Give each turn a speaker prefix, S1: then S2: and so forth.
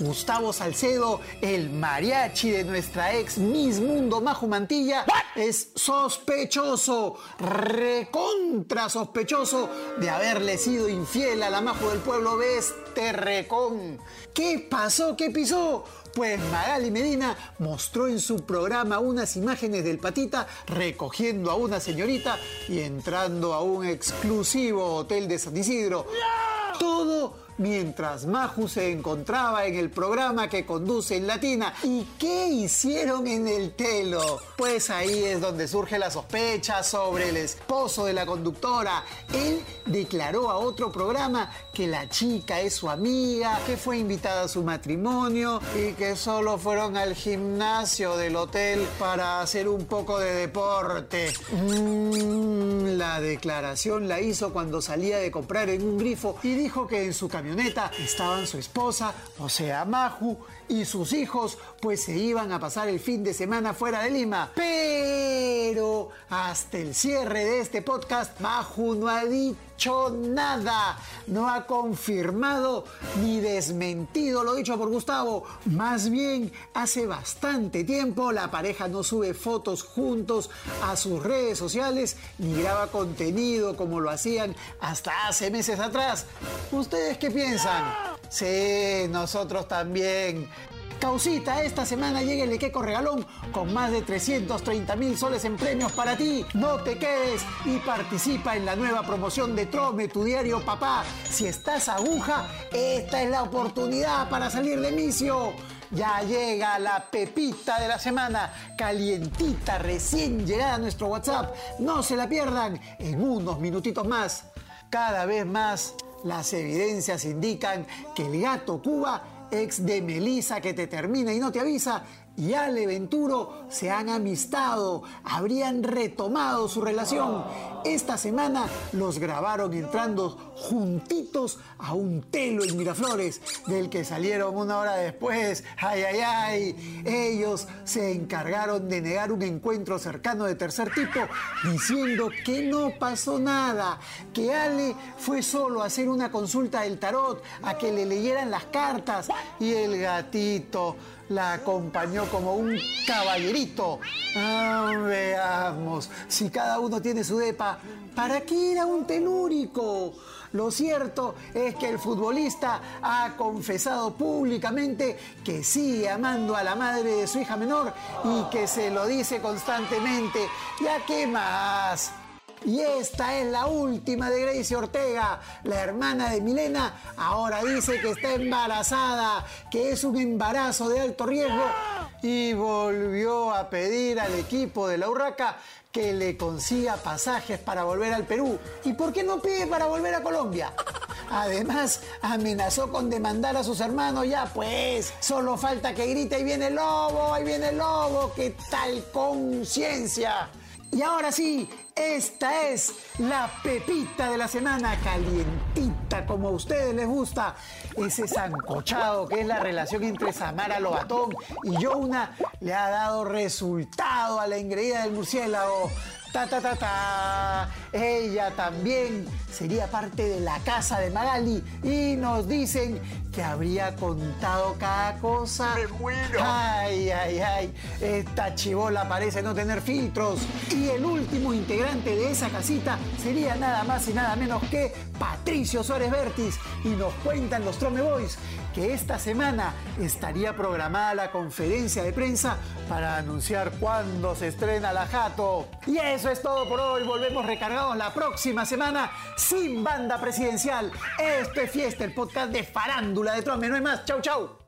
S1: Gustavo Salcedo, el mariachi de nuestra ex Miss Mundo Majo Mantilla, es sospechoso, recontra sospechoso de haberle sido infiel a la Majo del pueblo de este recón. ¿Qué pasó? ¿Qué pisó? Pues Magali Medina mostró en su programa unas imágenes del patita recogiendo a una señorita y entrando a un exclusivo hotel de San Isidro. Todo mientras Maju se encontraba en el programa que conduce en Latina. ¿Y qué hicieron en el telo? Pues ahí es donde surge la sospecha sobre el esposo de la conductora. Él declaró a otro programa que la chica es su amiga, que fue invitada a su matrimonio y que solo fueron al gimnasio del hotel para hacer un poco de deporte. Mm, la declaración la hizo cuando salía de comprar en un grifo y dijo que en su camioneta estaban su esposa, o sea, Maju, y sus hijos, pues se iban a pasar el fin de semana fuera de Lima. Pero hasta el cierre de este podcast, Maju no ha dicho nada, no ha confirmado ni desmentido lo dicho por Gustavo. Más bien, hace bastante tiempo la pareja no sube fotos juntos a sus redes sociales ni graba contenido como lo hacían hasta hace meses atrás. ¿Ustedes qué piensan? Sí, nosotros también. Causita, esta semana llega el Equeco Regalón con más de 330 mil soles en premios para ti. No te quedes y participa en la nueva promoción de Trome, tu diario papá. Si estás aguja, esta es la oportunidad para salir de misio. Ya llega la pepita de la semana, calientita, recién llegada a nuestro WhatsApp. No se la pierdan en unos minutitos más. Cada vez más las evidencias indican que el gato Cuba, ex de Melissa que te termina y no te avisa, y Ale Venturo se han amistado, habrían retomado su relación. Esta semana los grabaron entrando juntitos a un telo en Miraflores, del que salieron una hora después. Ay, ay, ay. Ellos se encargaron de negar un encuentro cercano de tercer tipo, diciendo que no pasó nada, que Ale fue solo a hacer una consulta del tarot, a que le leyeran las cartas, y el gatito la acompañó como un caballerito. Ah, veamos, si cada uno tiene su depa, ¿para qué era un telúrico? Lo cierto es que el futbolista ha confesado públicamente que sigue amando a la madre de su hija menor y que se lo dice constantemente. ¿Ya qué más? Y esta es la última de Gracie Ortega, la hermana de Milena. Ahora dice que está embarazada, que es un embarazo de alto riesgo. Y volvió a pedir al equipo de la Urraca que le consiga pasajes para volver al Perú. ¿Y por qué no pide para volver a Colombia? Además, amenazó con demandar a sus hermanos. Ya pues, solo falta que grite, ahí viene el lobo, ahí viene el lobo, ¿qué tal conciencia? Y ahora sí, esta es la pepita de la semana, calientita como a ustedes les gusta. Ese sancochado que es la relación entre Samara Lobatón y Yona le ha dado resultado a la ingrediente del murciélago. Ta, ta, ta, ta. Ella también sería parte de la casa de Magali y nos dicen que habría contado cada cosa.
S2: ¡Me muero!
S1: Ay, ay, ay. Esta chivola parece no tener filtros. Y el último integrante de esa casita sería nada más y nada menos que Patricio Suárez Vértiz. Y nos cuentan los Trome Boys que esta semana estaría programada la conferencia de prensa para anunciar cuándo se estrena la Jato. Y eso es todo por hoy. Volvemos recargados la próxima semana sin banda presidencial. Esto es Fiesta, el podcast de farándula de Trome. No hay más. Chau, chau.